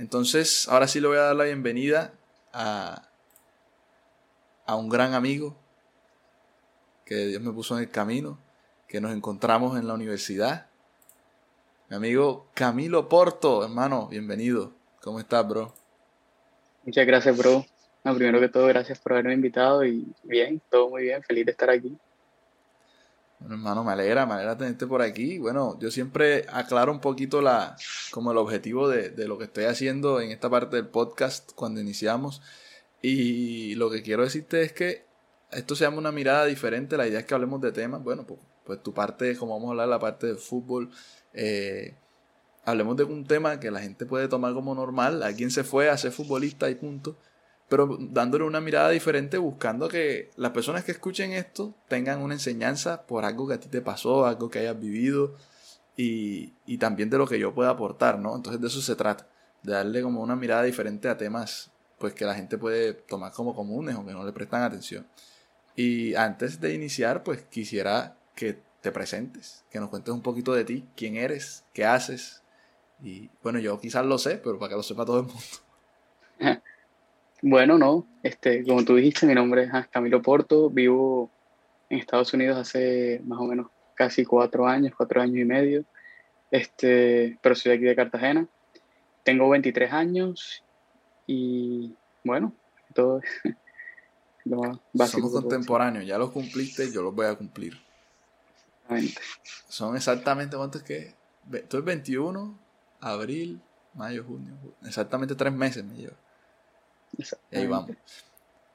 Entonces, ahora sí le voy a dar la bienvenida a, a un gran amigo que Dios me puso en el camino, que nos encontramos en la universidad. Mi amigo Camilo Porto, hermano, bienvenido. ¿Cómo estás, bro? Muchas gracias, bro. primero que todo, gracias por haberme invitado y bien, todo muy bien, feliz de estar aquí. Bueno, hermano, me alegra, me alegra tenerte por aquí. Bueno, yo siempre aclaro un poquito la, como el objetivo de, de lo que estoy haciendo en esta parte del podcast cuando iniciamos. Y lo que quiero decirte es que esto se llama una mirada diferente. La idea es que hablemos de temas. Bueno, pues, pues tu parte, como vamos a hablar, la parte del fútbol. Eh, hablemos de un tema que la gente puede tomar como normal. Alguien se fue a ser futbolista y punto. Pero dándole una mirada diferente, buscando que las personas que escuchen esto tengan una enseñanza por algo que a ti te pasó, algo que hayas vivido y, y también de lo que yo pueda aportar, ¿no? Entonces de eso se trata, de darle como una mirada diferente a temas pues que la gente puede tomar como comunes o que no le prestan atención. Y antes de iniciar, pues quisiera que te presentes, que nos cuentes un poquito de ti, quién eres, qué haces. Y bueno, yo quizás lo sé, pero para que lo sepa todo el mundo. Bueno, no, este, como tú dijiste, mi nombre es Camilo Porto, vivo en Estados Unidos hace más o menos casi cuatro años, cuatro años y medio, este, pero soy de aquí de Cartagena. Tengo 23 años y bueno, todo lo básico. Somos contemporáneos, ya los cumpliste, yo los voy a cumplir. Exactamente. Son exactamente cuántos que. Es 21, abril, mayo, junio. Exactamente tres meses me lleva. Y ahí vamos.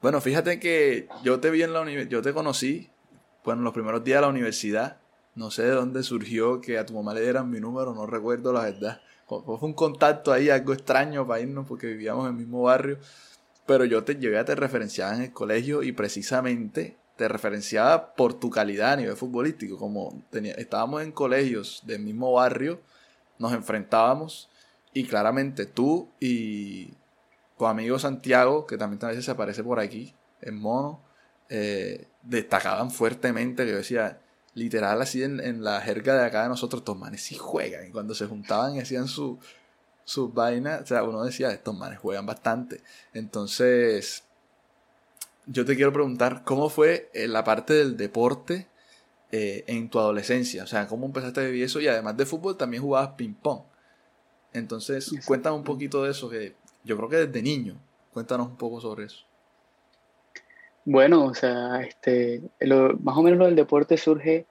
Bueno, fíjate que yo te vi en la universidad, yo te conocí, bueno, en los primeros días de la universidad. No sé de dónde surgió que a tu mamá le dieran mi número, no recuerdo la verdad. Fue un contacto ahí, algo extraño para irnos porque vivíamos en el mismo barrio. Pero yo te llegué a te referenciar en el colegio y precisamente te referenciaba por tu calidad a nivel futbolístico. Como tenía, estábamos en colegios del mismo barrio, nos enfrentábamos y claramente tú y tu amigo Santiago, que también a veces se aparece por aquí, en mono, eh, destacaban fuertemente. Que yo decía, literal, así en, la jerga de acá de nosotros, estos manes sí juegan. Y cuando se juntaban y hacían su, sus vainas, o sea, uno decía, estos manes juegan bastante. Entonces, yo te quiero preguntar, ¿cómo fue eh, la parte del deporte eh, en tu adolescencia? O sea, ¿cómo empezaste a vivir eso? Y además de fútbol, también jugabas ping-pong. Entonces, cuéntame un poquito de eso, que yo creo que desde niño. Cuéntanos un poco sobre eso. Bueno, o sea, este, más o menos lo del deporte surge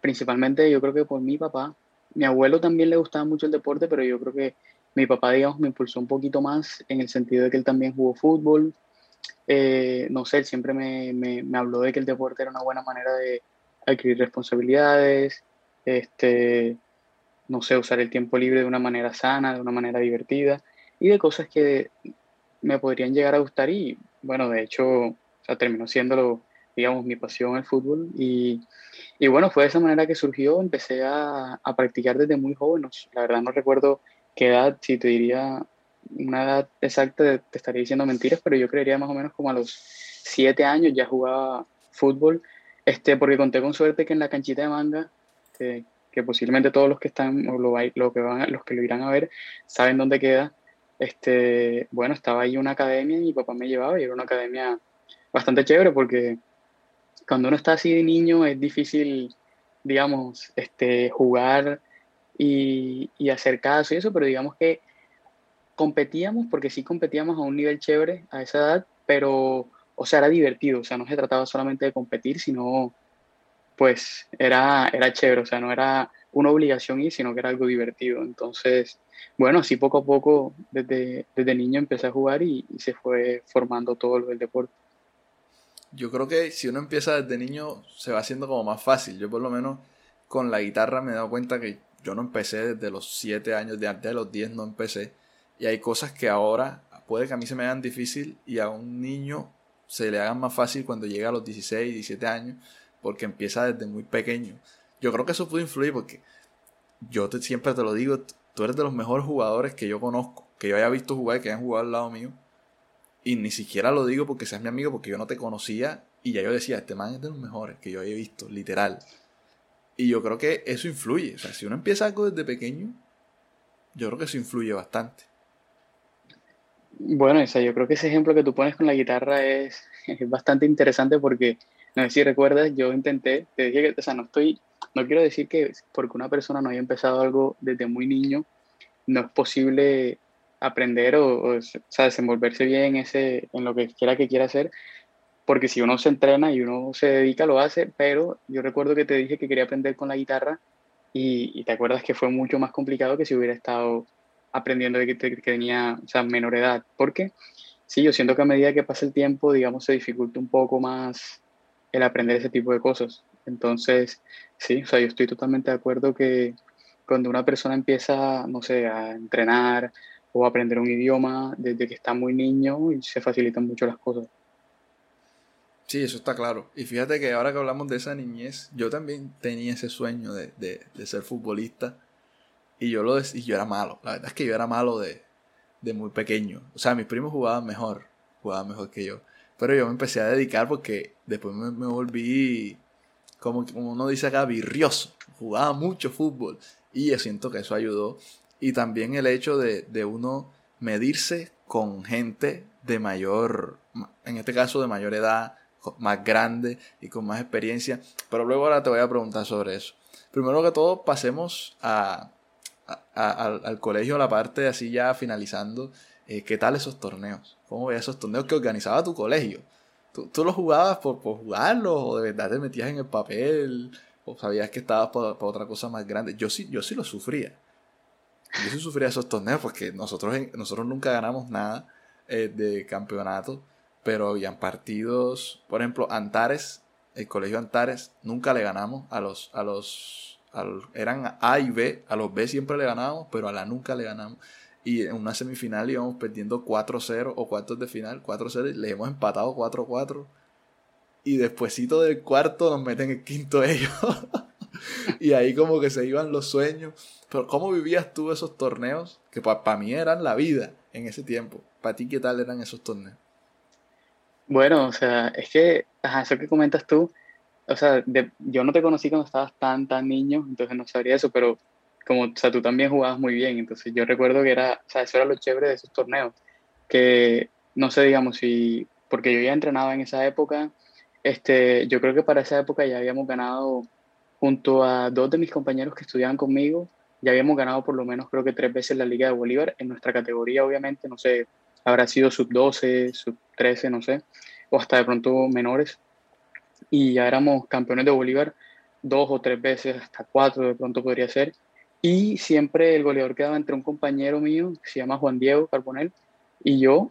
principalmente, yo creo que por mi papá. Mi abuelo también le gustaba mucho el deporte, pero yo creo que mi papá, digamos, me impulsó un poquito más en el sentido de que él también jugó fútbol. Eh, no sé, él siempre me, me, me, habló de que el deporte era una buena manera de adquirir responsabilidades, este, no sé, usar el tiempo libre de una manera sana, de una manera divertida y de cosas que me podrían llegar a gustar y bueno, de hecho sea, terminó siendo, digamos, mi pasión el fútbol. Y, y, bueno, fue de esa manera que surgió. Empecé a, a, practicar desde muy joven. La verdad no recuerdo qué edad, si te diría una edad exacta, te estaría diciendo mentiras, pero yo creería más o menos como a los siete años ya jugaba fútbol. Este, porque conté con suerte que en la canchita de manga, que, que posiblemente todos los que están o lo, lo que van, los que lo irán a ver saben dónde queda. Este, bueno, estaba ahí una academia y mi papá me llevaba y era una academia bastante chévere porque cuando uno está así de niño es difícil, digamos, este, jugar y, y hacer caso y eso, pero digamos que competíamos, porque sí competíamos a un nivel chévere a esa edad, pero, o sea, era divertido, o sea, no se trataba solamente de competir, sino, pues, era, era chévere, o sea, no era una obligación ir, sino que era algo divertido. Entonces, bueno, así poco a poco, desde, desde niño empecé a jugar y, y se fue formando todo lo del deporte yo creo que si uno empieza desde niño se va haciendo como más fácil. Yo por lo menos con la guitarra me he dado cuenta que yo no empecé desde los 7 años, de antes de los 10 no empecé. Y hay cosas que ahora puede que a mí se me hagan difícil y a un niño se le hagan más fácil cuando llega a los 16, 17 años, porque empieza desde muy pequeño. Yo creo que eso puede influir porque yo te, siempre te lo digo, tú eres de los mejores jugadores que yo conozco, que yo haya visto jugar y que hayan jugado al lado mío. Y ni siquiera lo digo porque seas mi amigo, porque yo no te conocía y ya yo decía, este man es de los mejores que yo he visto, literal. Y yo creo que eso influye. O sea, si uno empieza algo desde pequeño, yo creo que eso influye bastante. Bueno, esa, yo creo que ese ejemplo que tú pones con la guitarra es, es bastante interesante porque, no sé si recuerdas, yo intenté, te dije que, o sea, no estoy, no quiero decir que porque una persona no haya empezado algo desde muy niño, no es posible aprender o, o, sea, desenvolverse bien en, ese, en lo que quiera que quiera hacer, porque si uno se entrena y uno se dedica, lo hace, pero yo recuerdo que te dije que quería aprender con la guitarra y, y te acuerdas que fue mucho más complicado que si hubiera estado aprendiendo de que, que tenía o sea, menor edad, porque sí, yo siento que a medida que pasa el tiempo, digamos, se dificulta un poco más el aprender ese tipo de cosas. Entonces, sí, o sea, yo estoy totalmente de acuerdo que cuando una persona empieza, no sé, a entrenar o a aprender un idioma desde que está muy niño, se facilitan mucho las cosas. Sí, eso está claro. Y fíjate que ahora que hablamos de esa niñez, yo también tenía ese sueño de, de, de ser futbolista. Y yo, lo, y yo era malo. La verdad es que yo era malo de, de muy pequeño. O sea, mis primos jugaban mejor. Jugaban mejor que yo. Pero yo me empecé a dedicar porque después me, volví, como, como uno dice acá, virrioso. Jugaba mucho fútbol. Y yo siento que eso ayudó. Y también el hecho de, de uno medirse con gente de mayor, en este caso de mayor edad, más grande y con más experiencia. Pero luego ahora te voy a preguntar sobre eso. Primero que todo, pasemos a, al, colegio, la parte así ya finalizando. Eh, ¿Qué tal esos torneos? ¿Cómo esos torneos que organizaba tu colegio? ¿Tú, tú los jugabas por, por jugarlos o de verdad te metías en el papel? ¿O sabías que estabas por, otra cosa más grande? Yo sí, yo sí lo sufría. Yo sí sufría esos torneos porque nosotros, nosotros nunca ganamos nada eh, de campeonato pero habían partidos, por ejemplo, Antares, el colegio Antares, nunca le ganamos a los, a los, eran A y B, a los B siempre le ganábamos, pero a la nunca le ganamos. Y en una semifinal íbamos perdiendo 4-0 o cuartos de final, 4-0, y le hemos empatado 4-4. Y despuesito del cuarto nos meten el quinto ellos. y ahí como que se iban los sueños. Pero ¿cómo vivías tú esos torneos? Que para mí eran la vida en ese tiempo. ¿Para ti qué tal eran esos torneos? Bueno, o sea, es que, ajá, eso que comentas tú, o sea, yo no te conocí cuando estabas tan, tan niño, entonces no sabría eso, pero como, o sea, tú también jugabas muy bien, entonces yo recuerdo que era, o sea, eso era lo chévere de esos torneos, que, no sé, digamos, si, porque yo ya entrenaba en esa época, este, yo creo que para esa época ya habíamos ganado, junto a dos de mis compañeros que estudiaban conmigo, ya habíamos ganado por lo menos creo que tres veces la Liga de Bolívar, en nuestra categoría obviamente, no sé, habrá sido sub 12, sub 13, no sé, o hasta de pronto menores. Y ya éramos campeones de Bolívar dos o tres veces, hasta cuatro de pronto podría ser. Y siempre el goleador quedaba entre un compañero mío, que se llama Juan Diego Carbonel, y yo.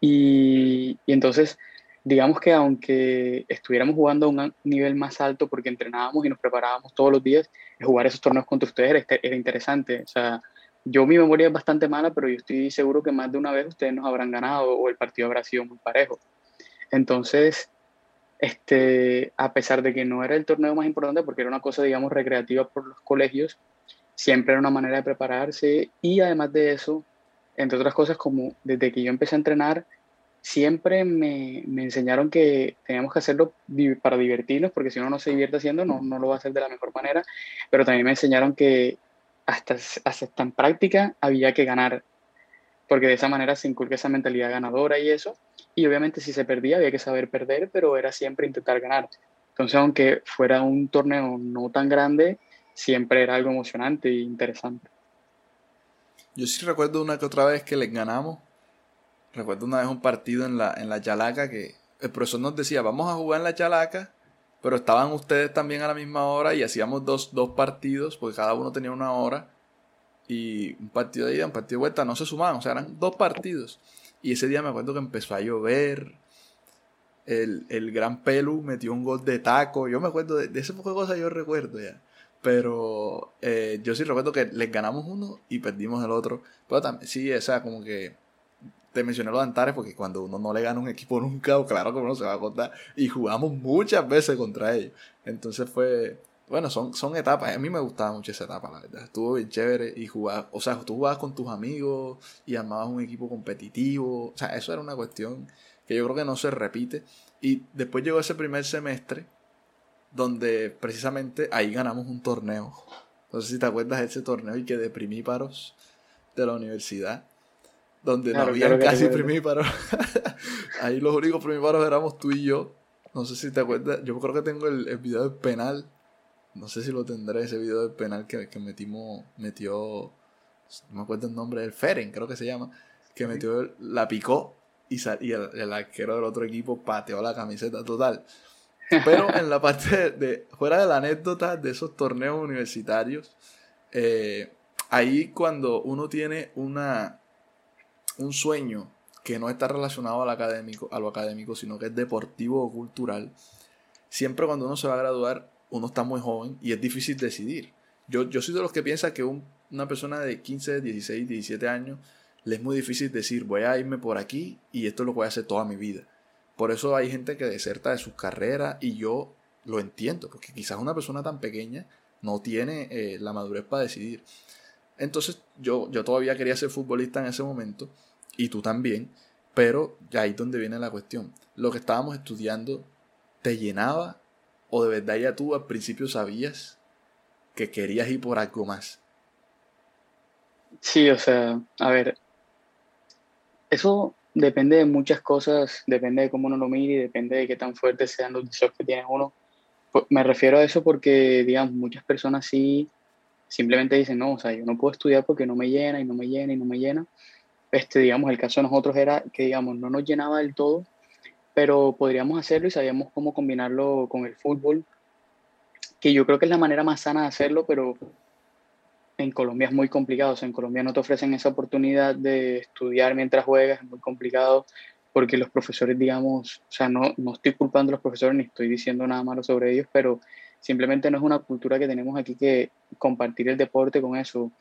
Y, y entonces, digamos que aunque estuviéramos jugando a un nivel más alto, porque entrenábamos y nos preparábamos todos los días, jugar esos torneos contra ustedes era interesante. O sea, yo mi memoria es bastante mala, pero yo estoy seguro que más de una vez ustedes nos habrán ganado o el partido habrá sido muy parejo. Entonces, este, a pesar de que no era el torneo más importante, porque era una cosa, digamos, recreativa por los colegios, siempre era una manera de prepararse y además de eso, entre otras cosas, como desde que yo empecé a entrenar, siempre me, me enseñaron que teníamos que hacerlo para divertirnos, porque si uno no se divierte haciendo, no, no lo va a hacer de la mejor manera, pero también me enseñaron que hasta, hasta en práctica había que ganar, porque de esa manera se inculca esa mentalidad ganadora y eso, y obviamente si se perdía había que saber perder, pero era siempre intentar ganar. Entonces, aunque fuera un torneo no tan grande, siempre era algo emocionante e interesante. Yo sí recuerdo una que otra vez que les ganamos. Recuerdo una vez un partido en la, en la Chalaca que el profesor nos decía, vamos a jugar en la Chalaca pero estaban ustedes también a la misma hora y hacíamos dos, dos partidos, porque cada uno tenía una hora, y un partido de ida, un partido de vuelta, no se sumaban, o sea, eran dos partidos. Y ese día me acuerdo que empezó a llover, el, el gran Pelu metió un gol de taco, yo me acuerdo de, de ese poco de cosas, yo recuerdo ya. Pero eh, yo sí recuerdo que les ganamos uno y perdimos el otro. Pero también, sí, o sea, como que te mencioné los Antares porque cuando uno no le gana un equipo nunca, claro que uno se va a contar. Y jugamos muchas veces contra ellos. Entonces fue. Bueno, son, son etapas. A mí me gustaba mucho esa etapa, la verdad. Estuvo bien chévere y jugar. O sea, tú jugabas con tus amigos y armabas un equipo competitivo. O sea, eso era una cuestión que yo creo que no se repite. Y después llegó ese primer semestre donde precisamente ahí ganamos un torneo. No sé si te acuerdas de ese torneo y que de primíparos de la universidad donde no había casi primíparos. Ahí los únicos primíparos éramos tú y yo. No sé si te acuerdas, yo creo que tengo el, el video del penal. No sé si lo tendré, ese video del penal que, que metimos, metió, no me acuerdo el nombre, el Feren, creo que se llama, que metió, la picó y, y el, arquero del otro equipo pateó la camiseta total. Pero en la parte de, fuera de la anécdota de esos torneos universitarios, eh, ahí cuando uno tiene una, un sueño que no está relacionado al académico, a lo académico, sino que es deportivo o cultural, siempre cuando uno se va a graduar, uno está muy joven y es difícil decidir. Yo, yo soy de los que piensa que una persona de 15, 16, 17 años le es muy difícil decir voy a irme por aquí y esto es lo que voy a hacer toda mi vida. Por eso hay gente que deserta de sus carreras y yo lo entiendo, porque quizás una persona tan pequeña no tiene eh, la madurez para decidir. Entonces yo, yo todavía quería ser futbolista en ese momento y tú también, pero ahí es donde viene la cuestión. Lo que estábamos estudiando te llenaba o de verdad ya tú al principio sabías que querías ir por algo más. Sí, o sea, a ver, eso depende de muchas cosas, depende de cómo uno lo mire y depende de qué tan fuertes sean los deseos que tiene uno. Me refiero a eso porque, digamos, muchas personas sí simplemente dicen, no, o sea, yo no puedo estudiar porque no me llena y no me llena y no me llena. Este, digamos, el caso de nosotros era que, digamos, no nos llenaba del todo, pero podríamos hacerlo y sabíamos cómo combinarlo con el fútbol, que yo creo que es la manera más sana de hacerlo, pero en Colombia es muy complicado. O sea, en Colombia no te ofrecen esa oportunidad de estudiar mientras juegas, es muy complicado porque los profesores, digamos, o sea, no, no estoy culpando a los profesores ni estoy diciendo nada malo sobre ellos, pero simplemente no es una cultura que tenemos aquí que compartir el deporte con eso.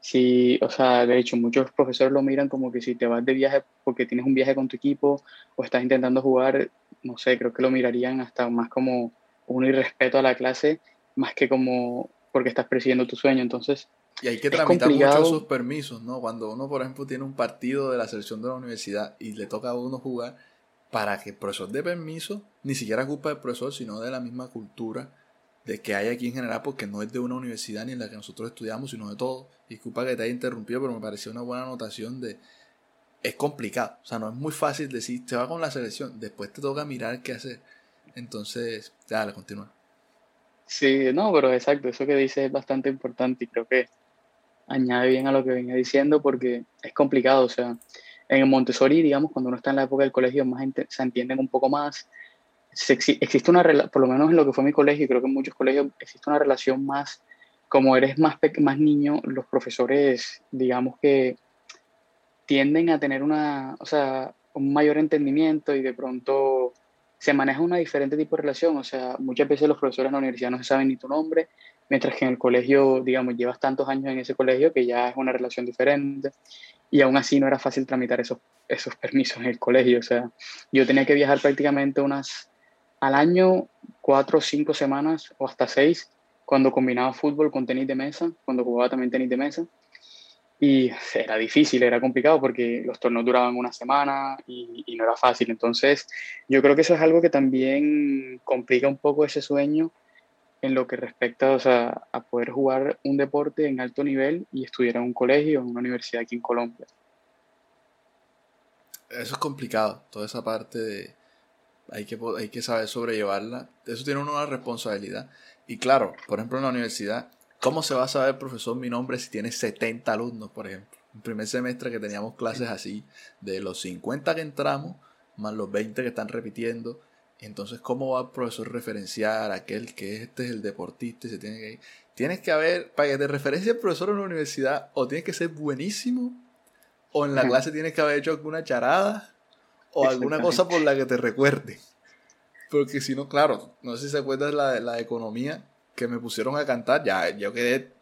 Si, o sea, de hecho, muchos profesores lo miran como que si te vas de viaje porque tienes un viaje con tu equipo o estás intentando jugar, no sé, creo que lo mirarían hasta más como un irrespeto a la clase, más que como porque estás persiguiendo tu sueño. Entonces, y hay que tramitar mucho esos permisos, ¿no? Cuando uno, por ejemplo, tiene un partido de la selección de la universidad y le toca a uno jugar, para que el profesor dé permiso, ni siquiera es culpa del profesor, sino de la misma cultura de que hay aquí en general, porque no es de una universidad ni en la que nosotros estudiamos, sino de todo. Disculpa que te haya interrumpido, pero me pareció una buena anotación de... Es complicado, o sea, no es muy fácil decir, te va con la selección, después te toca mirar qué hacer. Entonces, dale, continúa. Sí, no, pero exacto, eso que dices es bastante importante y creo que añade bien a lo que venía diciendo porque es complicado, o sea, en Montessori, digamos, cuando uno está en la época del colegio, más se entienden un poco más. existe una por lo menos en lo que fue mi colegio, y creo que en muchos colegios existe una relación más, como eres más, más niño, los profesores, digamos que tienden a tener una, o sea, un mayor entendimiento y de pronto se maneja una diferente tipo de relación, o sea, muchas veces los profesores en la universidad no se saben ni tu nombre, mientras que en el colegio, digamos, llevas tantos años en ese colegio que ya es una relación diferente y aún así no era fácil tramitar esos, esos permisos en el colegio, o sea, yo tenía que viajar prácticamente unas al año, cuatro o cinco semanas o hasta seis, cuando combinaba fútbol con tenis de mesa, cuando jugaba también tenis de mesa. Y era difícil, era complicado porque los torneos duraban una semana y, y, no era fácil. Entonces, yo creo que eso es algo que también complica un poco ese sueño en lo que respecta o sea, a poder jugar un deporte en alto nivel y estudiar en un colegio o en una universidad aquí en Colombia. Eso es complicado, toda esa parte de hay que, hay que saber sobrellevarla. Eso tiene una responsabilidad. Y claro, por ejemplo en la universidad, ¿cómo se va a saber, profesor, mi nombre si tiene 70 alumnos, por ejemplo? En primer semestre que teníamos clases así, de los 50 que entramos, más los 20 que están repitiendo, entonces, ¿cómo va el profesor referenciar a aquel que este es el deportista y se tiene que ir? Tienes que haber, para que te referencie el profesor en la universidad, o tienes que ser buenísimo, o en la clase tienes que haber hecho alguna charada, o alguna cosa por la que te recuerde. Porque si no, claro, no sé si se acuerdan la, la economía que me pusieron a cantar, ya yo quedé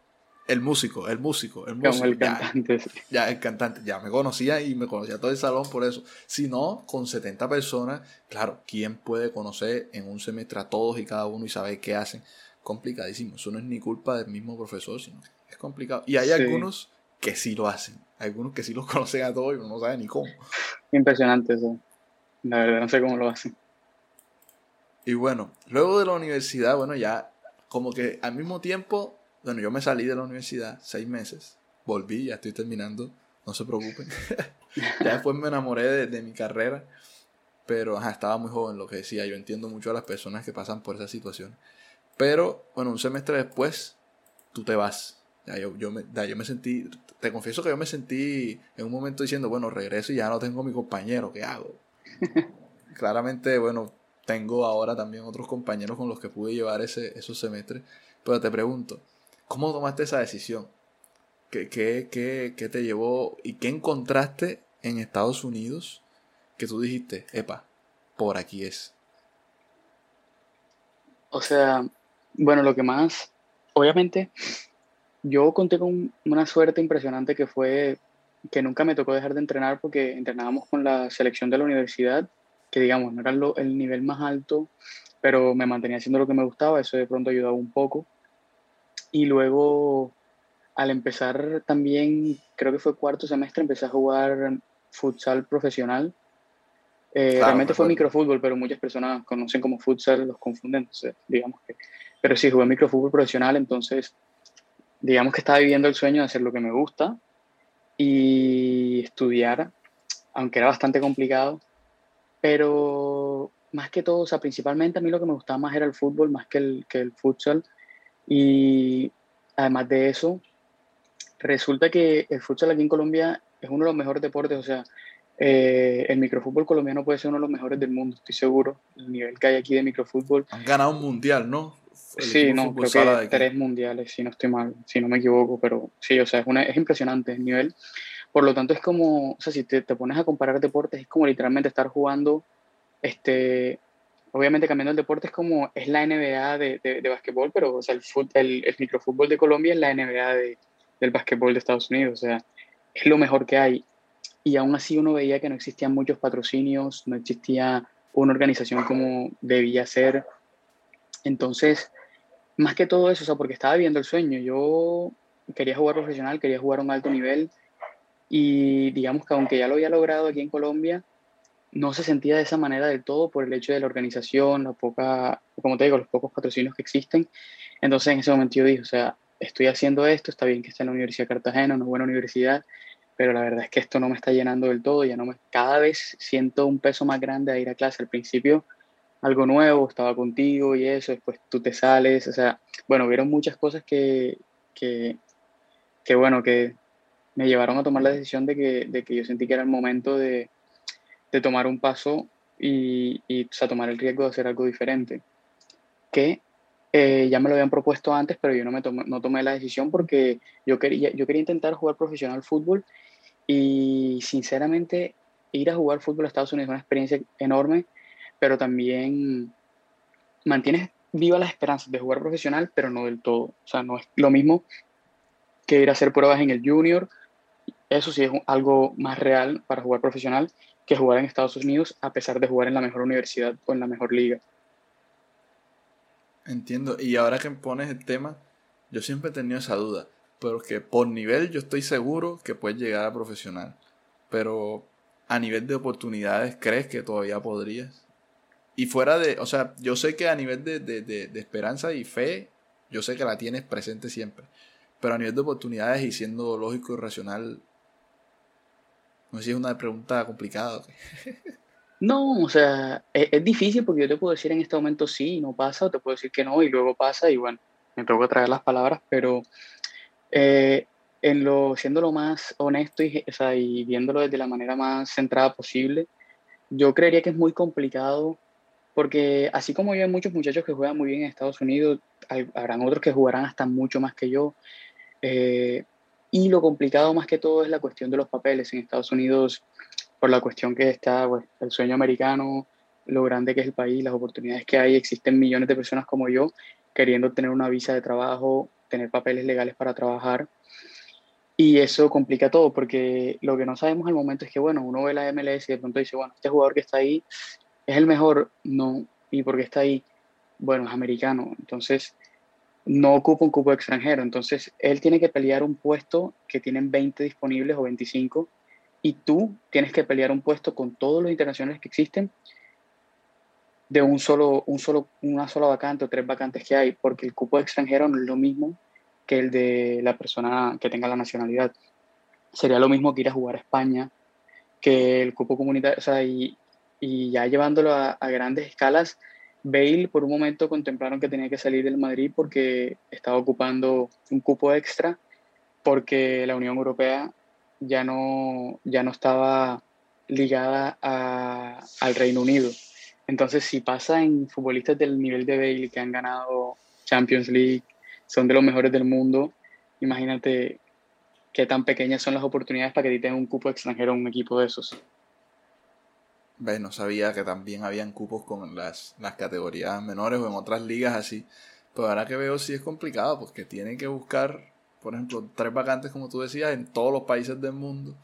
el músico, el músico, el músico. el cantante. Ya, el cantante. Ya me conocía y me conocía todo el salón por eso. Si no, con 70 personas, claro, ¿quién puede conocer en un semestre a todos y cada uno y saber qué hacen? Complicadísimo. Eso no es ni culpa del mismo profesor, sino es complicado. Y hay algunos que sí lo hacen. Algunos que sí los conocen a todos y no saben ni cómo. Impresionante eso. La verdad, no sé cómo lo hacen. Y bueno, luego de la universidad, bueno, ya como que al mismo tiempo bueno, yo me salí de la universidad seis meses, volví, ya estoy terminando no se preocupen. ya después me enamoré de, mi carrera, pero estaba muy joven, lo que decía. Yo entiendo mucho a las personas que pasan por esa situación. Pero, bueno, un semestre después, tú te vas. Ya yo, yo, me, yo me sentí, te confieso que yo me sentí en un momento diciendo, bueno, regreso y ya no tengo mi compañero, ¿qué hago? Claramente, bueno, tengo ahora también otros compañeros con los que pude llevar ese, esos semestres, pero te pregunto, ¿cómo tomaste esa decisión? ¿Qué, qué, qué, qué te llevó y qué encontraste en Estados Unidos que tú dijiste, epa, por aquí es? O sea, bueno, lo que más, obviamente, yo conté con una suerte impresionante que fue que nunca me tocó dejar de entrenar porque entrenábamos con la selección de la universidad, que digamos no era el nivel más alto, pero me mantenía haciendo lo que me gustaba, eso de pronto ayudaba un poco. Y luego, al empezar también, creo que fue cuarto semestre, empecé a jugar futsal profesional. Eh, realmente fue microfútbol, pero muchas personas conocen como futsal, los confunden, entonces digamos que pero sí, jugué microfútbol profesional, entonces digamos que estaba viviendo el sueño de hacer lo que me gusta y estudiar, aunque era bastante complicado, pero más que todo, o sea, principalmente a mí lo que me gustaba más era el fútbol, más que el, que el futsal. Y además de eso, resulta que el futsal aquí en Colombia es uno de los mejores deportes, o sea, eh, el microfútbol colombiano puede ser uno de los mejores del mundo, estoy seguro. El nivel que hay aquí de microfútbol. Han ganado un mundial, ¿no? sí, no, creo que tres mundiales, si no estoy mal, si no me equivoco, pero sí, o sea, es, una, es impresionante el nivel. Por lo tanto, es como, o sea, si te, te, pones a comparar deportes, es como literalmente estar jugando, este, obviamente cambiando el deporte es como, es la NBA de, de, de básquetbol, pero, o sea, el, el, el, microfútbol de Colombia es la NBA de, del básquetbol de Estados Unidos, o sea, es lo mejor que hay. Y aún así uno veía que no existían muchos patrocinios, no existía una organización como debía ser. Entonces, más que todo eso, o sea, porque estaba viviendo el sueño. Yo quería jugar profesional, quería jugar a un alto nivel y digamos que aunque ya lo había logrado aquí en Colombia, no se sentía de esa manera del todo por el hecho de la organización, la poca, como te digo, los pocos patrocinios que existen. Entonces en ese momento yo dije, o sea, estoy haciendo esto, está bien que esté en la Universidad de Cartagena, una buena universidad, pero la verdad es que esto no me está llenando del todo, ya no me, cada vez siento un peso más grande a ir a clase. Al principio algo nuevo, estaba contigo y eso, después tú te sales, o sea, bueno, hubieron muchas cosas que, que, que bueno, que me llevaron a tomar la decisión de que, de que yo sentí que era el momento de, de tomar un paso y, y o sea, tomar el riesgo de hacer algo diferente. Que eh, ya me lo habían propuesto antes, pero yo no, me tomé, no tomé la decisión porque yo quería, yo quería intentar jugar profesional fútbol y sinceramente ir a jugar fútbol a Estados Unidos es una experiencia enorme pero también mantienes viva la esperanza de jugar profesional, pero no del todo. O sea, no es lo mismo que ir a hacer pruebas en el junior. Eso sí es algo más real para jugar profesional que jugar en Estados Unidos a pesar de jugar en la mejor universidad o en la mejor liga. Entiendo. Y ahora que pones el tema, yo siempre he tenido esa duda. Pero que por nivel yo estoy seguro que puedes llegar a profesional. Pero a nivel de oportunidades, ¿crees que todavía podrías? Y fuera de, o sea, yo sé que a nivel de, de, de, esperanza y fe, yo sé que la tienes presente siempre. Pero a nivel de oportunidades y siendo lógico y racional, no sé si es una pregunta complicada. No, o sea, es, difícil porque yo te puedo decir en este momento sí, no pasa, o te puedo decir que no, y luego pasa, y bueno, me tengo que traer las palabras, pero eh, en lo, siendo lo más honesto y, o sea, y viéndolo desde la manera más centrada posible, yo creería que es muy complicado porque así como yo hay muchos muchachos que juegan muy bien en Estados Unidos, habrán otros que jugarán hasta mucho más que yo. Eh, y lo complicado más que todo es la cuestión de los papeles en Estados Unidos, por la cuestión que está pues, el sueño americano, lo grande que es el país, las oportunidades que hay. Existen millones de personas como yo queriendo tener una visa de trabajo, tener papeles legales para trabajar. Y eso complica todo, porque lo que no sabemos al momento es que, bueno, uno ve la MLS y de pronto dice, bueno, este jugador que está ahí ¿Es el mejor? No. ¿Y por qué está ahí? Bueno, es americano. Entonces, no ocupa un cupo extranjero. Entonces, él tiene que pelear un puesto que tienen 20 disponibles o 25 y tú tienes que pelear un puesto con todos los internacionales que existen de un solo, un solo, una sola vacante o tres vacantes que hay, porque el cupo extranjero no es lo mismo que el de la persona que tenga la nacionalidad. sería lo mismo que ir a jugar a España, que el cupo comunitario, o sea, y, y ya llevándolo a, a, grandes escalas, Bale por un momento contemplaron que tenía que salir del Madrid porque estaba ocupando un cupo extra, porque la Unión Europea ya no, ya no estaba ligada a, al Reino Unido. Entonces, si pasa en futbolistas del nivel de Bale que han ganado Champions League, son de los mejores del mundo, imagínate qué tan pequeñas son las oportunidades para que te un cupo extranjero en un equipo de esos. Ve, no sabía que también habían cupos con las, las categorías menores o en otras ligas así. Pero ahora que veo sí es complicado porque tienen que buscar, por ejemplo, tres vacantes como tú decías en todos los países del mundo.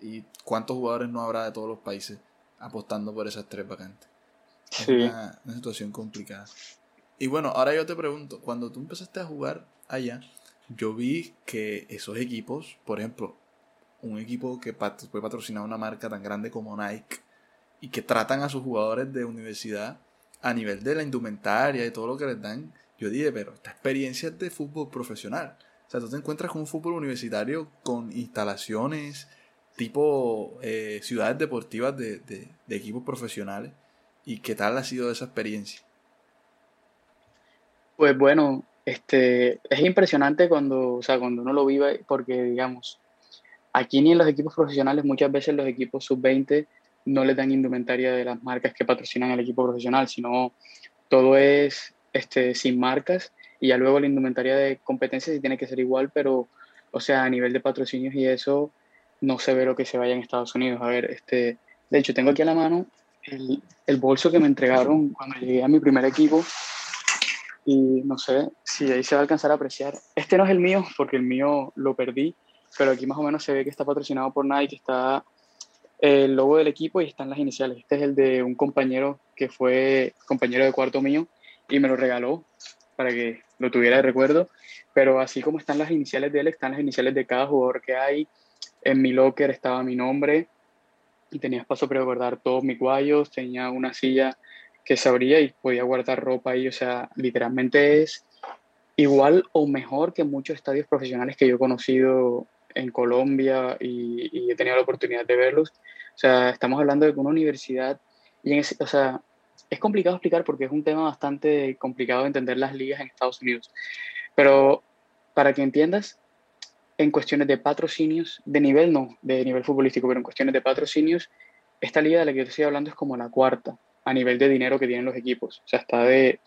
¿Y cuántos jugadores no habrá de todos los países apostando por esas tres vacantes? Es una, una situación complicada. Y bueno, ahora yo te pregunto, cuando tú empezaste a jugar allá, yo vi que esos equipos, por ejemplo, un equipo que puede patrocinar una marca tan grande como Nike y que tratan a sus jugadores de universidad a nivel de la indumentaria y todo lo que les dan, yo dije, pero esta experiencia es de fútbol profesional. O sea, tú te encuentras con un fútbol universitario con instalaciones tipo eh, ciudades deportivas de, de, de equipos profesionales. ¿Y qué tal ha sido esa experiencia? Pues bueno, este, es impresionante cuando, o sea, cuando uno lo vive, porque digamos, aquí ni en los equipos profesionales, muchas veces los equipos sub-20 no les dan indumentaria de las marcas que patrocinan el equipo profesional, sino todo es este, sin marcas y ya luego la indumentaria de competencia sí tiene que ser igual, pero, o sea, a nivel de patrocinios y eso, no se ve lo que se vaya en Estados Unidos. A ver, este, de hecho, tengo aquí a la mano el, el bolso que me entregaron cuando llegué a mi primer equipo y no sé si ahí se va a alcanzar a apreciar. Este no es el mío porque el mío lo perdí, pero aquí más o menos se ve que está patrocinado por Nike, está el logo del equipo y están las iniciales. Este es el de un compañero que fue compañero de cuarto mío y me lo regaló para que lo tuviera de recuerdo. Pero así como están las iniciales de él, están las iniciales de cada jugador que hay. En mi locker estaba mi nombre y tenía espacio para guardar todos mis guayos, tenía una silla que se abría y podía guardar ropa ahí. O sea, literalmente es igual o mejor que muchos estadios profesionales que yo he conocido en Colombia y, he tenido la oportunidad de verlos. O sea, estamos hablando de una universidad, y en o sea, es complicado explicar porque es un tema bastante complicado de entender las ligas en Estados Unidos. Pero para que entiendas, en cuestiones de patrocinios, de nivel no, de nivel futbolístico, pero en cuestiones de patrocinios, esta liga de la que yo estoy hablando es como la cuarta a nivel de dinero que tienen los equipos. O sea, está de,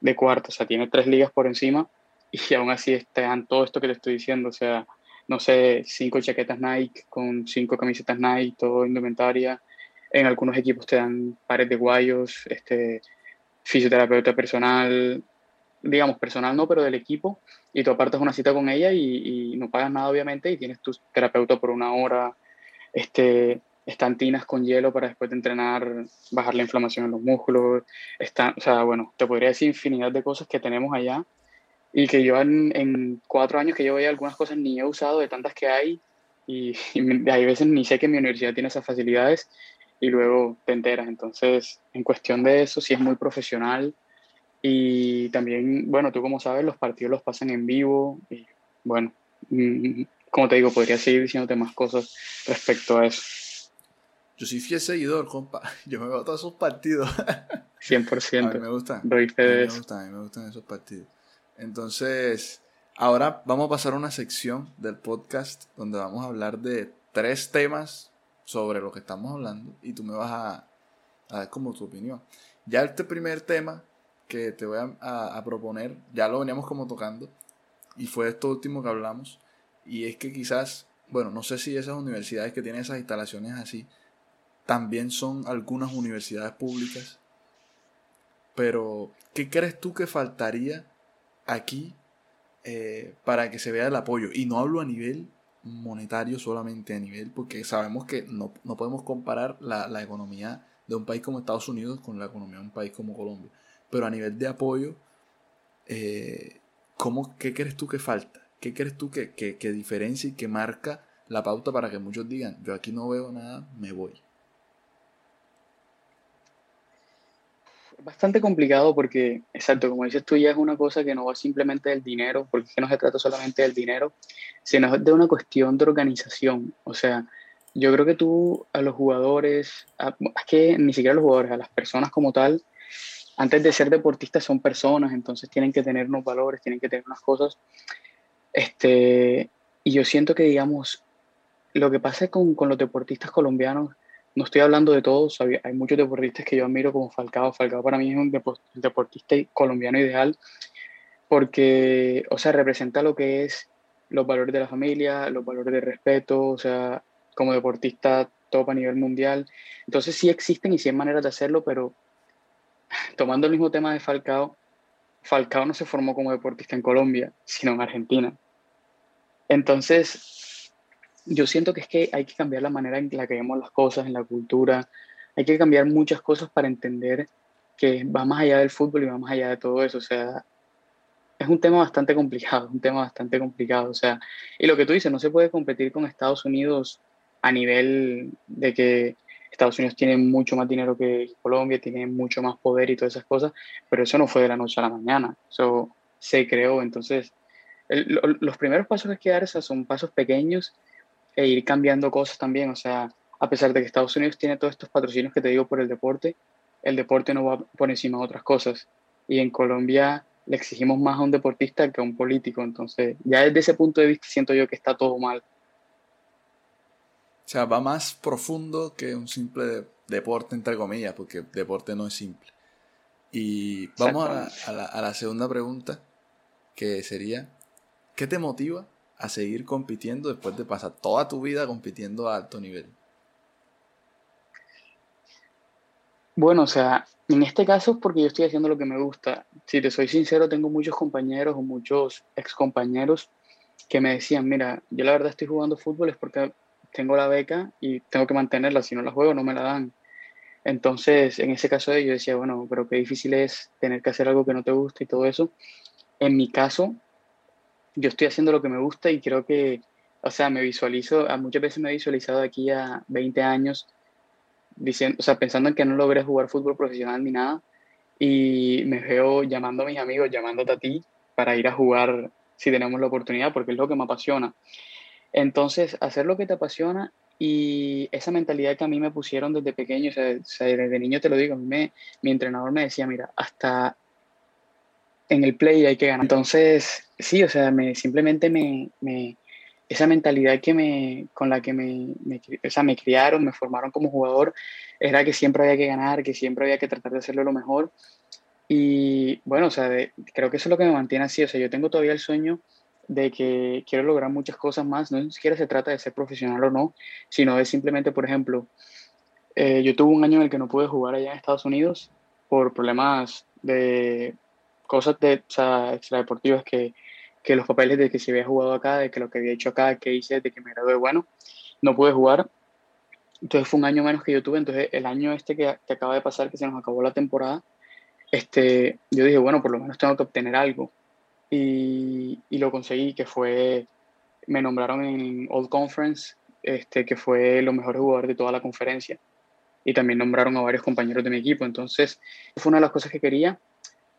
de cuarto, o sea, tiene tres ligas por encima y aún así están todo esto que le estoy diciendo. O sea, no sé, cinco chaquetas Nike con cinco camisetas Nike, todo indumentaria. En algunos equipos te dan pares de guayos, este, fisioterapeuta personal, digamos, personal no, pero del equipo, y tú apartas una cita con ella y, y, no pagas nada, obviamente, y tienes tu terapeuta por una hora, este, estantinas con hielo para después de entrenar bajar la inflamación en los músculos. Está, o sea, bueno, te podría decir infinidad de cosas que tenemos allá y que yo en, en cuatro años que yo veía algunas cosas ni he usado de tantas que hay y, hay veces ni sé que mi universidad tiene esas facilidades y luego te enteras. Entonces, en cuestión de eso, sí es muy profesional y también, bueno, tú como sabes, los partidos los pasan en vivo y bueno, mm, como te digo, podría seguir diciéndote más cosas respecto a eso. Yo soy fiel seguidor, compa. Yo me veo todos esos partidos. 100%. A mí me gustan. A mí me gustan, a mí me gustan esos partidos. Entonces, ahora vamos a pasar a una sección del podcast donde vamos a hablar de tres temas sobre lo que estamos hablando y tú me vas a, dar como tu opinión. Ya este primer tema que te voy a, a, proponer, ya lo veníamos como tocando y fue esto último que hablamos y es que quizás, bueno, no sé si esas universidades que tienen esas instalaciones así también son algunas universidades públicas, pero ¿qué crees tú que faltaría aquí eh, para que se vea el apoyo. Y no hablo a nivel monetario solamente, a nivel, porque sabemos que no, podemos comparar la, economía de un país como Estados Unidos con la economía de un país como Colombia. Pero a nivel de apoyo, eh, ¿cómo, ¿qué crees tú que falta? ¿Qué crees tú que, que, que diferencia y que marca la pauta para que muchos digan, yo aquí no veo nada, me voy? Bastante complicado porque, exacto, como dices tú, ya es una cosa que no va simplemente del dinero, porque no se trata solamente del dinero, sino de una cuestión de organización. O sea, yo creo que tú a los jugadores, es que ni siquiera a los jugadores, a las personas como tal, antes de ser deportistas son personas, entonces tienen que tener unos valores, tienen que tener unas cosas. Este, y yo siento que, digamos, lo que pasa con, con los deportistas colombianos no estoy hablando de todos, hay muchos deportistas que yo admiro como Falcao. Falcao para mí es un deportista colombiano ideal porque, o sea, representa lo que es los valores de la familia, los valores de respeto, o sea, como deportista top a nivel mundial. Entonces sí existen y sí hay maneras de hacerlo, pero tomando el mismo tema de Falcao, Falcao no se formó como deportista en Colombia, sino en Argentina. Entonces, yo siento que es que hay que cambiar la manera en la que vemos las cosas, en la cultura. Hay que cambiar muchas cosas para entender que va más allá del fútbol y va más allá de todo eso. O sea, es un tema bastante complicado, un tema bastante complicado. O sea, y lo que tú dices, no se puede competir con Estados Unidos a nivel de que Estados Unidos tiene mucho más dinero que Colombia, tiene mucho más poder y todas esas cosas, pero eso no fue de la noche a la mañana. Eso se creó. Entonces, los primeros pasos que hay que dar son pasos pequeños e ir cambiando cosas también. O sea, a pesar de que Estados Unidos tiene todos estos patrocinios que te digo por el deporte, el deporte no va por encima de otras cosas. Y en Colombia le exigimos más a un deportista que a un político. Entonces, ya desde ese punto de vista siento yo que está todo mal. O sea, va más profundo que un simple deporte, entre comillas, porque deporte no es simple. Y vamos a la, a la segunda pregunta, que sería, ¿qué te motiva a seguir compitiendo después de pasar toda tu vida compitiendo a alto nivel? Bueno, o sea, en este caso es porque yo estoy haciendo lo que me gusta. Si te soy sincero, tengo muchos compañeros o muchos ex compañeros que me decían, mira, yo la verdad estoy jugando fútbol es porque tengo la beca y tengo que mantenerla, si no la juego no me la dan. Entonces, en ese caso yo decía, bueno, pero qué difícil es tener que hacer algo que no te gusta y todo eso. En mi caso, yo estoy haciendo lo que me gusta y creo que, o sea, me visualizo, muchas veces me he visualizado aquí a 20 años, diciendo, o sea, pensando en que no logré jugar fútbol profesional ni nada, y me veo llamando a mis amigos, llamándote a ti para ir a jugar si tenemos la oportunidad, porque es lo que me apasiona. Entonces, hacer lo que te apasiona y esa mentalidad que a mí me pusieron desde pequeño, o sea, desde niño te lo digo, mi entrenador me decía, mira, hasta en el play hay que ganar. Entonces, sí, o sea, me, simplemente me, me, esa mentalidad que me, con la que me, me, o sea, me criaron, me formaron como jugador, era que siempre había que ganar, que siempre había que tratar de hacerlo lo mejor. Y bueno, o sea, creo que eso es lo que me mantiene así. O sea, yo tengo todavía el sueño de que quiero lograr muchas cosas más. No siquiera se trata de ser profesional o no, sino de simplemente, por ejemplo, eh, yo tuve un año en el que no pude jugar allá en Estados Unidos por problemas de cosas de, o sea, extradeportivas que, que los papeles de que se había jugado acá, de que lo que había hecho acá, que hice, de que me gradué bueno, no pude jugar. Entonces fue un año menos que yo tuve. Entonces el año este que, que acaba de pasar, que se nos acabó la temporada, este, yo dije, bueno, por lo menos tengo que obtener algo. Y, y lo conseguí, que fue, me nombraron en Old Conference, este, que fue lo mejor jugador de toda la conferencia. Y también nombraron a varios compañeros de mi equipo. Entonces fue una de las cosas que quería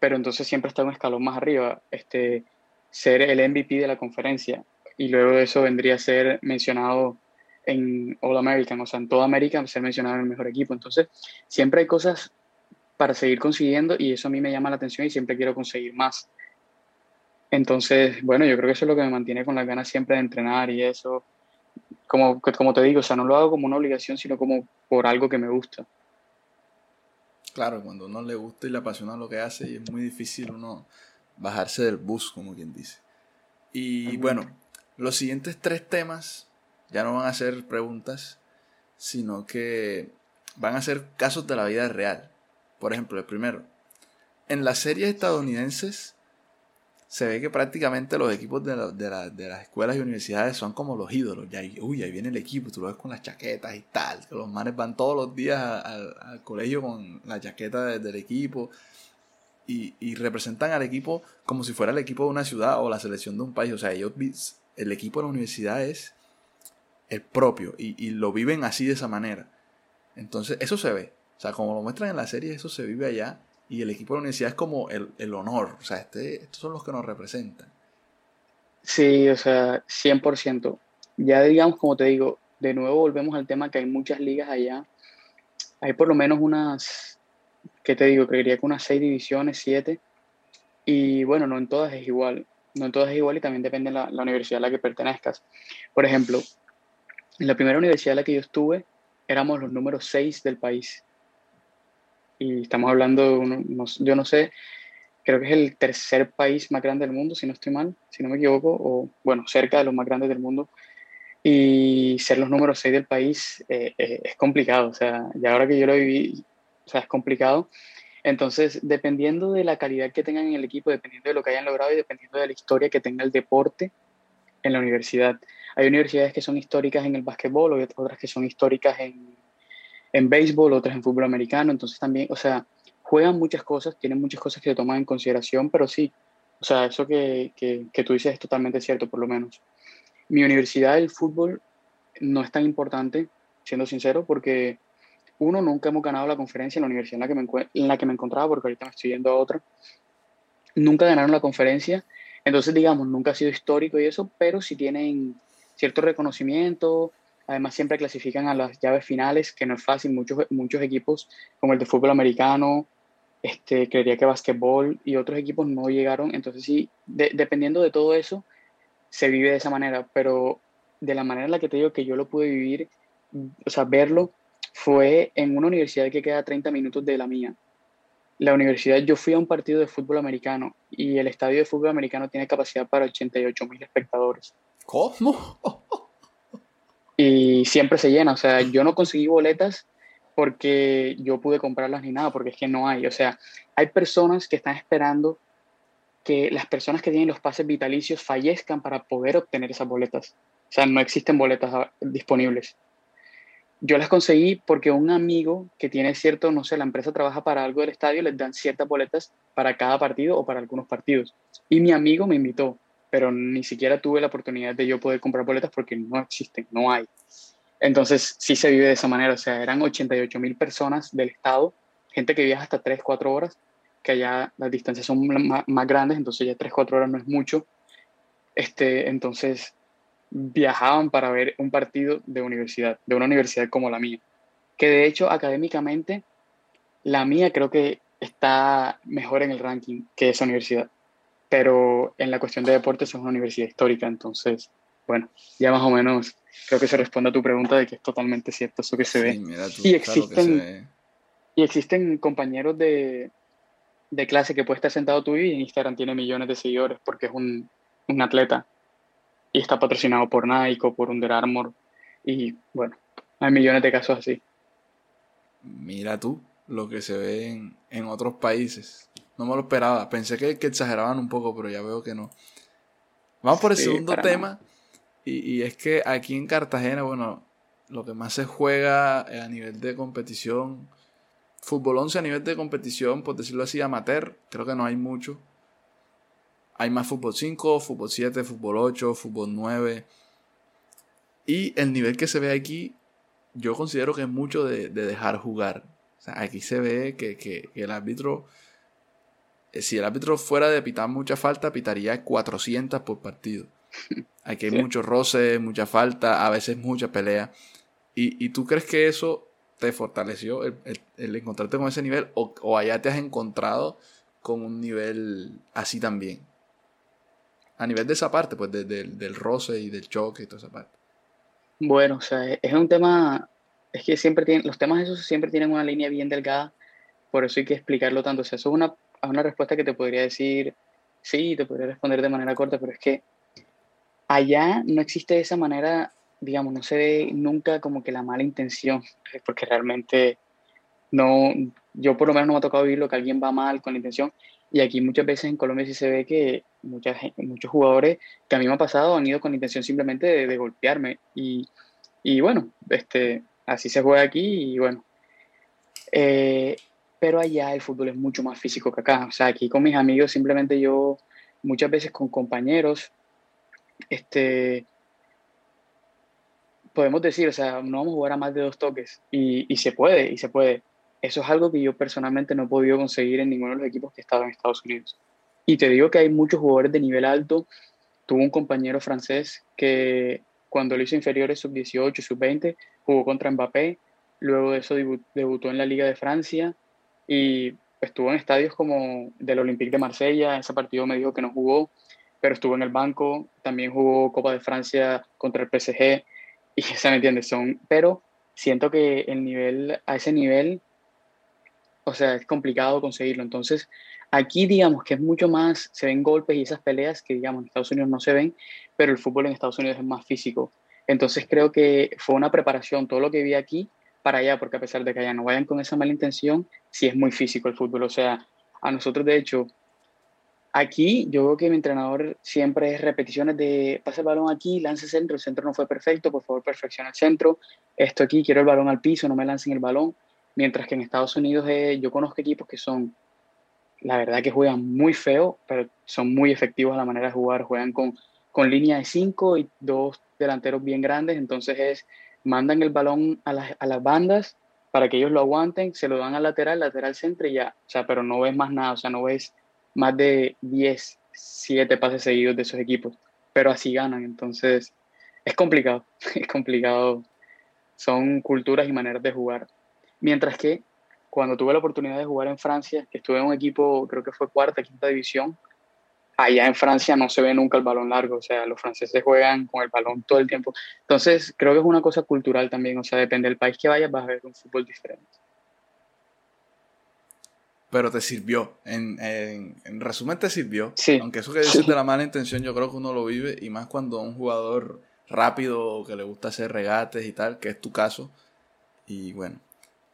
pero entonces siempre está un escalón más arriba, este, ser el MVP de la conferencia y luego de eso vendría a ser mencionado en All American, o sea, en toda América ser mencionado en el mejor equipo. Entonces, siempre hay cosas para seguir consiguiendo y eso a mí me llama la atención y siempre quiero conseguir más. Entonces, bueno, yo creo que eso es lo que me mantiene con las ganas siempre de entrenar y eso, como, como te digo, o sea, no lo hago como una obligación, sino como por algo que me gusta. Claro, cuando uno le gusta y le apasiona lo que hace, y es muy difícil uno bajarse del bus, como quien dice. Y bueno, los siguientes tres temas ya no van a ser preguntas, sino que van a ser casos de la vida real. Por ejemplo, el primero. En las series estadounidenses se ve que prácticamente los equipos de, las escuelas y universidades son como los ídolos. Ya, uy, ahí viene el equipo, tú lo ves con las chaquetas y tal. los manes van todos los días al colegio con la chaqueta del equipo y, representan al equipo como si fuera el equipo de una ciudad o la selección de un país. O sea, ellos, el equipo de la universidad es el propio y, y lo viven así de esa manera. Entonces, eso se ve. O sea, como lo muestran en la serie, eso se vive allá y el equipo de la universidad es como el, honor, o sea, este, estos son los que nos representan. Sí, o sea, 100%. Ya digamos, como te digo, de nuevo volvemos al tema que hay muchas ligas allá. Hay por lo menos unas, ¿qué te digo? Creería que unas seis divisiones, siete. Y bueno, no en todas es igual. No en todas es igual y también depende de la, la universidad a la que pertenezcas. Por ejemplo, en la primera universidad en la que yo estuve, éramos los números seis del país. Y estamos hablando, yo no sé, creo que es el tercer país más grande del mundo, si no estoy mal, si no me equivoco, o bueno, cerca de los más grandes del mundo. Y ser los números 6 del país eh, eh, es complicado, o sea, ya ahora que yo lo viví, o sea, es complicado. Entonces, dependiendo de la calidad que tengan en el equipo, dependiendo de lo que hayan logrado y dependiendo de la historia que tenga el deporte en la universidad. Hay universidades que son históricas en el básquetbol, otras que son históricas en, en béisbol, otras en fútbol americano. Entonces también, o sea, juegan muchas cosas, tienen muchas cosas que se toman en consideración, pero sí, o sea, eso que, que, que tú dices es totalmente cierto, por lo menos. Mi universidad, el fútbol, no es tan importante, siendo sincero, porque uno, nunca hemos ganado la conferencia en la universidad en la que me, en la que me encontraba, porque ahorita me estoy yendo a otra. Nunca ganaron la conferencia, entonces, digamos, nunca ha sido histórico y eso, pero sí tienen cierto reconocimiento, Además, siempre clasifican a las llaves finales, que no es fácil. Muchos, muchos equipos, como el de fútbol americano, este, creería que básquetbol y otros equipos no llegaron. Entonces, sí, dependiendo de todo eso, se vive de esa manera. Pero de la manera en la que te digo que yo lo pude vivir, o sea, verlo, fue en una universidad que queda a 30 minutos de la mía. La universidad, yo fui a un partido de fútbol americano y el estadio de fútbol americano tiene capacidad para 88 mil espectadores. ¿Cómo? y siempre se llena. O sea, yo no conseguí boletas porque yo pude comprarlas ni nada, porque es que no hay. O sea, hay personas que están esperando que las personas que tienen los pases vitalicios fallezcan para poder obtener esas boletas. O sea, no existen boletas disponibles. Yo las conseguí porque un amigo que tiene cierto, no sé, la empresa trabaja para algo del estadio, les dan ciertas boletas para cada partido o para algunos partidos. Y mi amigo me invitó pero ni siquiera tuve la oportunidad de yo poder comprar boletas porque no existen, no hay. Entonces sí se vive de esa manera, o sea, eran 88 mil personas del estado, gente que viaja hasta 3, 4 horas, que allá las distancias son más, grandes, entonces ya 3, 4 horas no es mucho. Este, entonces viajaban para ver un partido de universidad, de una universidad como la mía, que de hecho académicamente la mía creo que está mejor en el ranking que esa universidad pero en la cuestión de deportes es una universidad histórica, entonces, bueno, ya más o menos creo que se responde a tu pregunta de que es totalmente cierto eso que se ve. y, existen, y existen compañeros de, de, clase que puede estar sentado tú y en Instagram tiene millones de seguidores porque es un, un atleta y está patrocinado por Nike o por Under Armour y bueno, hay millones de casos así. Mira tú lo que se ve en, en otros países. No me lo esperaba. Pensé que, exageraban un poco, pero ya veo que no. Vamos por el segundo tema. Y, es que aquí en Cartagena, bueno, lo que más se juega a nivel de competición, fútbol 11 a nivel de competición, por decirlo así, amateur, creo que no hay mucho. Hay más fútbol 5, fútbol 7, fútbol 8, fútbol 9. Y el nivel que se ve aquí, yo considero que es mucho de, dejar jugar. O sea, aquí se ve que, que el árbitro eh, si el árbitro fuera de pitar mucha falta, pitaría 400 por partido. Aquí hay mucho roce, mucha falta, a veces mucha pelea. ¿Y, tú crees que eso te fortaleció el, encontrarte con ese nivel o, allá te has encontrado con un nivel así también? A nivel de esa parte, pues del roce y del choque y toda esa parte. Bueno, o sea, es un tema, es que siempre tienen, los temas esos siempre tienen una línea bien delgada, por eso hay que explicarlo tanto. O sea, eso es una a una respuesta que te podría decir, sí, te podría responder de manera corta, pero es que allá no existe esa manera, digamos, no se ve nunca como que la mala intención, porque realmente no, yo por lo menos no me ha tocado lo que alguien va mal con la intención, y aquí muchas veces en Colombia sí se ve que muchas, muchos jugadores que a mí me ha pasado han ido con la intención simplemente de, golpearme, y, y, bueno, este, así se juega aquí, y bueno. Eh, pero allá el fútbol es mucho más físico que acá. O sea, aquí con mis amigos simplemente yo, muchas veces con compañeros, este, podemos decir, o sea, no vamos a jugar a más de dos toques y, y se puede, y se puede. eso es algo que yo personalmente no he podido conseguir en ninguno de los equipos que he estado en Estados Unidos. Y te digo que hay muchos jugadores de nivel alto. Tuve un compañero francés que cuando lo hizo inferiores sub-18, sub-20, jugó contra Mbappé. Luego de eso debutó en la Liga de Francia y estuvo en estadios como del Olympique de Marsella. Ese partido me dijo que no jugó, pero estuvo en el banco. También jugó Copa de Francia contra el PSG. Y se me entiende, son. Pero siento que el nivel, a ese nivel, o sea, es complicado conseguirlo. Entonces, aquí digamos que es mucho más, se ven golpes y esas peleas que digamos en Estados Unidos no se ven, pero el fútbol en Estados Unidos es más físico. Entonces creo que fue una preparación, todo lo que vi aquí para allá, porque a pesar de que allá no vayan con esa mala intención, sí es muy físico el fútbol. O sea, a nosotros de hecho, aquí yo veo que mi entrenador siempre es repeticiones de pase el balón aquí, lance centro, el centro no fue perfecto, por favor perfecciona el centro, esto aquí, quiero el balón al piso, no me lancen el balón. Mientras que en Estados Unidos eh, yo conozco equipos que son la verdad que juegan muy feo, pero son muy efectivos a la manera de jugar. Juegan con con línea de cinco y dos delanteros bien grandes, entonces es, mandan el balón a las, a las bandas para que ellos lo aguanten, se lo dan al lateral, lateral centro y ya, o sea, pero no ves más nada, o sea, no ves más de 10, 7 pases seguidos de esos equipos, pero así ganan, entonces es complicado, es complicado, son culturas y maneras de jugar. Mientras que cuando tuve la oportunidad de jugar en Francia, que estuve en un equipo, creo que fue cuarta, quinta división, allá en Francia no se ve nunca el balón largo, o sea, los franceses juegan con el balón todo el tiempo. Entonces, creo que es una cosa cultural también, o sea, depende del país que vayas, vas a ver un fútbol diferente. Pero te sirvió, en, en, resumen te sirvió. Sí. Aunque eso que dices de la mala intención, yo creo que uno lo vive, y más cuando un jugador rápido, que le gusta hacer regates y tal, que es tu caso. Y bueno,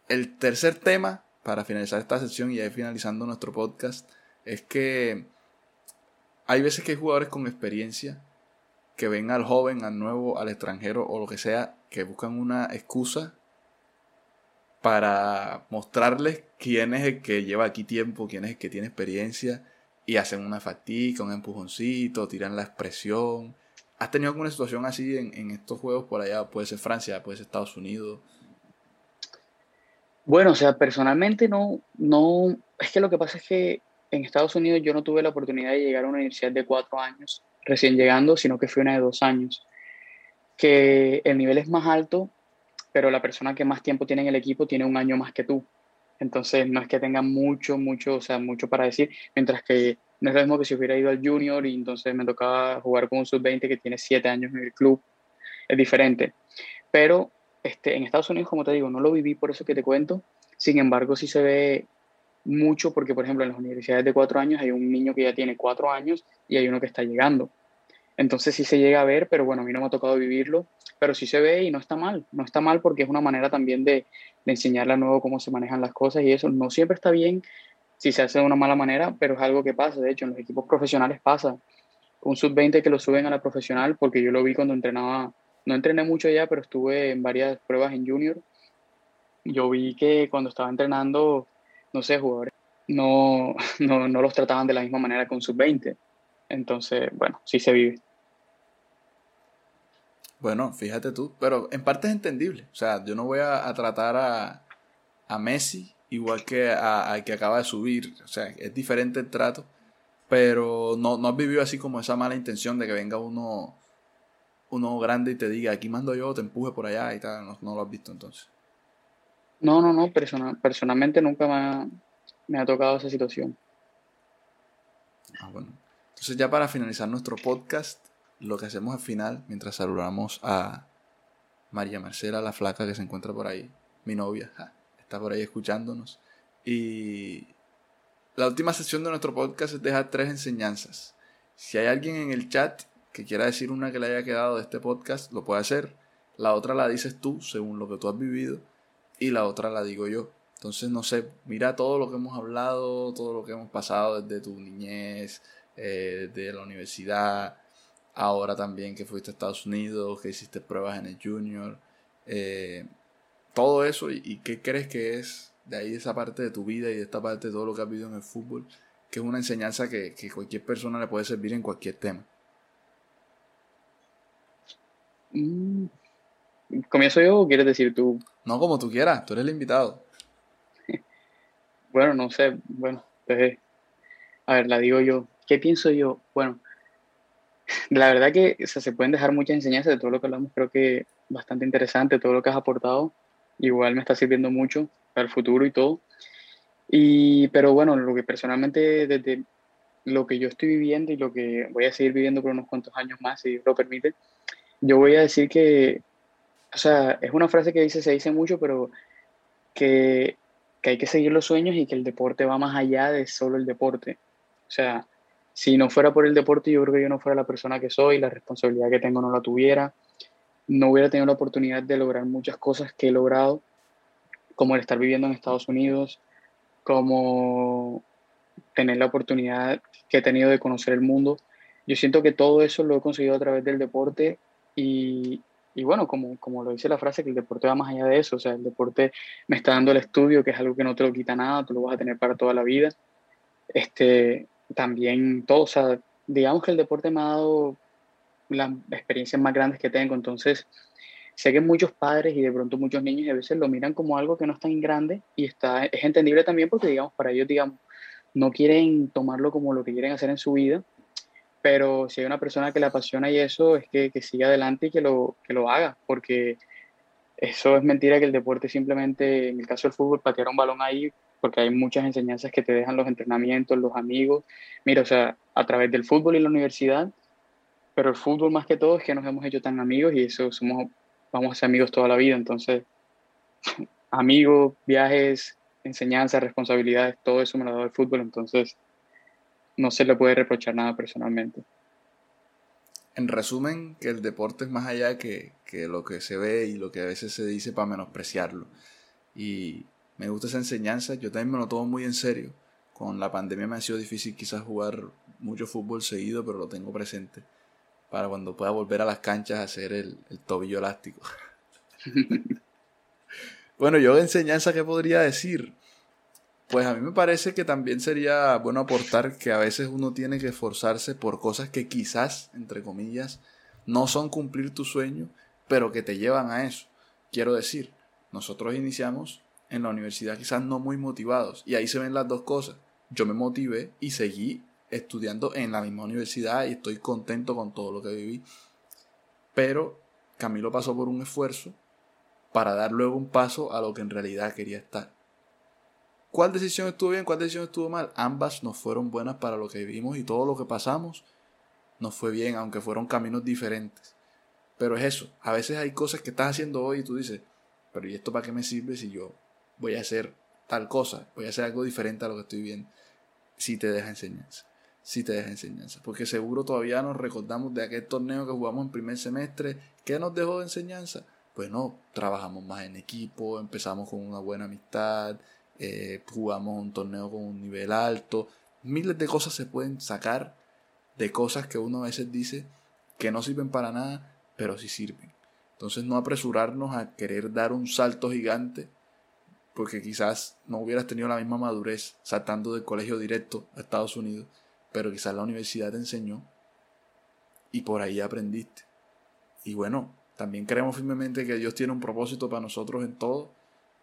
el tercer tema, para finalizar esta sesión y ir finalizando nuestro podcast, es que hay veces que hay jugadores con experiencia que ven al joven, al nuevo, al extranjero o lo que sea, que buscan una excusa para mostrarles quién es el que lleva aquí tiempo, quién es el que tiene experiencia y hacen una fatiga, un empujoncito, tiran la expresión. ¿Has tenido alguna situación así en, en estos juegos por allá? Puede ser Francia, puede ser Estados Unidos. Bueno, o sea, personalmente no, no, es que lo que pasa es que en Estados Unidos yo no tuve la oportunidad de llegar a una universidad de cuatro años recién llegando, sino que fui una de dos años. Que el nivel es más alto, pero la persona que más tiempo tiene en el equipo tiene un año más que tú. Entonces no es que tenga mucho, mucho, o sea, mucho para decir, mientras que no es lo mismo que si hubiera ido al junior y entonces me tocaba jugar con un sub-20 que tiene siete años en el club. Es diferente. Pero este, en Estados Unidos, como te digo, no lo viví por eso que te cuento. Sin embargo, sí se ve mucho porque, por ejemplo, en las universidades de cuatro años hay un niño que ya tiene cuatro años y hay uno que está llegando. Entonces sí se llega a ver, pero bueno, a mí no me ha tocado vivirlo, pero sí se ve y no está mal, no está mal porque es una manera también de, de enseñarle a nuevo cómo se manejan las cosas y eso no siempre está bien si se hace de una mala manera, pero es algo que pasa, de hecho en los equipos profesionales pasa. Un sub-20 que lo suben a la profesional, porque yo lo vi cuando entrenaba, no entrené mucho ya, pero estuve en varias pruebas en junior. Yo vi que cuando estaba entrenando no sé, jugadores no, no, no los trataban de la misma manera con sub-20. Entonces, bueno, sí se vive. Bueno, fíjate tú, pero en parte es entendible. O sea, yo no voy a, tratar a, a, Messi igual que a, que acaba de subir. O sea, es diferente el trato, pero no, no has vivido así como esa mala intención de que venga uno, uno grande y te diga, aquí mando yo, te empuje por allá y tal. No, no lo has visto entonces. No, no, no, personalmente nunca me ha, tocado esa situación. Ah, bueno. Entonces ya para finalizar nuestro podcast, lo que hacemos al final, mientras saludamos a María Marcela, la flaca que se encuentra por ahí, mi novia, está por ahí escuchándonos. Y la última sesión de nuestro podcast es dejar tres enseñanzas. Si hay alguien en el chat que quiera decir una que le haya quedado de este podcast, lo puede hacer. La otra la dices tú, según lo que tú has vivido y la otra la digo yo. Entonces, no sé, mira todo lo que hemos hablado, todo lo que hemos pasado desde tu niñez, eh, desde la universidad, ahora también que fuiste a Estados Unidos, que hiciste pruebas en el junior, eh, todo eso y, qué crees que es de ahí esa parte de tu vida y de esta parte de todo lo que has vivido en el fútbol, que es una enseñanza que, que cualquier persona le puede servir en cualquier tema. ¿Comienzo yo o quieres decir tú? No, como tú quieras, tú eres el invitado. Bueno, no sé, bueno, pues, a ver, la digo yo. ¿Qué pienso yo? Bueno, la verdad que se pueden dejar muchas enseñanzas de todo lo que hablamos, creo que bastante interesante, todo lo que has aportado, igual me está sirviendo mucho para el futuro y todo. Y, pero bueno, lo que personalmente desde lo que yo estoy viviendo y lo que voy a seguir viviendo por unos cuantos años más, si Dios lo permite, yo voy a decir que, o sea, es una frase que dice, se dice mucho, pero que, que hay que seguir los sueños y que el deporte va más allá de solo el deporte. O sea, si no fuera por el deporte, yo creo que yo no fuera la persona que soy, la responsabilidad que tengo no la tuviera, no hubiera tenido la oportunidad de lograr muchas cosas que he logrado, como el estar viviendo en Estados Unidos, como tener la oportunidad que he tenido de conocer el mundo. Yo siento que todo eso lo he conseguido a través del deporte y, y bueno, como, como lo dice la frase, que el deporte va más allá de eso, o sea, el deporte me está dando el estudio, que es algo que no te lo quita nada, tú lo vas a tener para toda la vida. Este, también todo, o sea, digamos que el deporte me ha dado las experiencias más grandes que tengo, entonces sé que muchos padres y de pronto muchos niños a veces lo miran como algo que no es tan grande y está, es entendible también porque digamos, para ellos digamos, no quieren tomarlo como lo que quieren hacer en su vida, pero si hay una persona que le apasiona y eso, es que, que siga adelante y que lo, que lo haga, porque eso es mentira que el deporte simplemente, en el caso del fútbol, patear un balón ahí porque hay muchas enseñanzas que te dejan los entrenamientos, los amigos. Mira, o sea, a través del fútbol y la universidad, pero el fútbol más que todo es que nos hemos hecho tan amigos y eso somos, vamos a ser amigos toda la vida. Entonces, amigos, viajes, enseñanzas, responsabilidades, todo eso me lo ha dado el fútbol, entonces no se le puede reprochar nada personalmente. En resumen, que el deporte es más allá que, que lo que se ve y lo que a veces se dice para menospreciarlo. Y me gusta esa enseñanza, yo también me lo tomo muy en serio. Con la pandemia me ha sido difícil quizás jugar mucho fútbol seguido, pero lo tengo presente para cuando pueda volver a las canchas a hacer el, tobillo elástico. bueno, yo de enseñanza, ¿qué podría decir? Pues a mí me parece que también sería bueno aportar que a veces uno tiene que esforzarse por cosas que quizás, entre comillas, no son cumplir tu sueño, pero que te llevan a eso. Quiero decir, nosotros iniciamos en la universidad quizás no muy motivados. Y ahí se ven las dos cosas. Yo me motivé y seguí estudiando en la misma universidad y estoy contento con todo lo que viví. Pero Camilo pasó por un esfuerzo para dar luego un paso a lo que en realidad quería estar. ¿Cuál decisión estuvo bien? ¿Cuál decisión estuvo mal? Ambas nos fueron buenas para lo que vivimos y todo lo que pasamos nos fue bien, aunque fueron caminos diferentes. Pero es eso, a veces hay cosas que estás haciendo hoy y tú dices, pero ¿y esto para qué me sirve si yo voy a hacer tal cosa, voy a hacer algo diferente a lo que estoy viendo. Si te deja enseñanza, si te deja enseñanza. Porque seguro todavía nos recordamos de aquel torneo que jugamos en primer semestre. ¿Qué nos dejó de enseñanza? Pues no, trabajamos más en equipo, empezamos con una buena amistad, eh, jugamos un torneo con un nivel alto. Miles de cosas se pueden sacar de cosas que uno a veces dice que no sirven para nada, pero sí sirven. Entonces no apresurarnos a querer dar un salto gigante porque quizás no hubieras tenido la misma madurez saltando del colegio directo a Estados Unidos, pero quizás la universidad te enseñó y por ahí aprendiste. Y bueno, también creemos firmemente que Dios tiene un propósito para nosotros en todo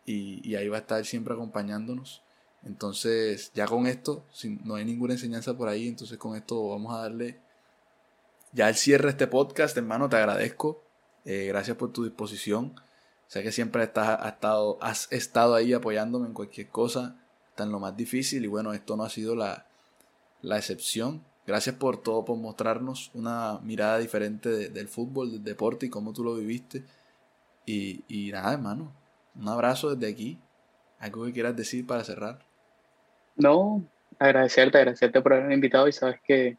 y, ahí va a estar siempre acompañándonos. Entonces, ya con esto, si no hay ninguna enseñanza por ahí, entonces con esto vamos a darle ya el cierre de este podcast, hermano, te agradezco. Eh, gracias por tu disposición. Sé que siempre estás, has, estado, has estado ahí apoyándome en cualquier cosa, hasta en lo más difícil, y bueno, esto no ha sido la, excepción. Gracias por todo, por mostrarnos una mirada diferente del fútbol, del deporte y cómo tú lo viviste. Y, y nada, hermano, un abrazo desde aquí. ¿Algo que quieras decir para cerrar? No, agradecerte, agradecerte por haberme invitado y sabes que,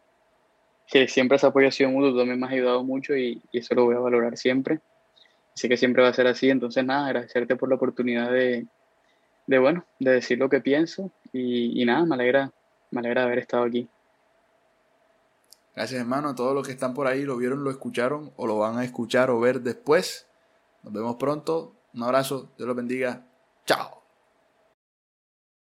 que siempre ese apoyo ha sido mutuo, tú también me has ayudado mucho y, y eso lo voy a valorar siempre. Así que siempre va a ser así. Entonces, nada, agradecerte por la oportunidad de, de bueno, de decir lo que pienso. Y, y, nada, me alegra, me alegra haber estado aquí. Gracias, hermano. A todos los que están por ahí lo vieron, lo escucharon o lo van a escuchar o ver después. Nos vemos pronto. Un abrazo. Dios los bendiga. Chao.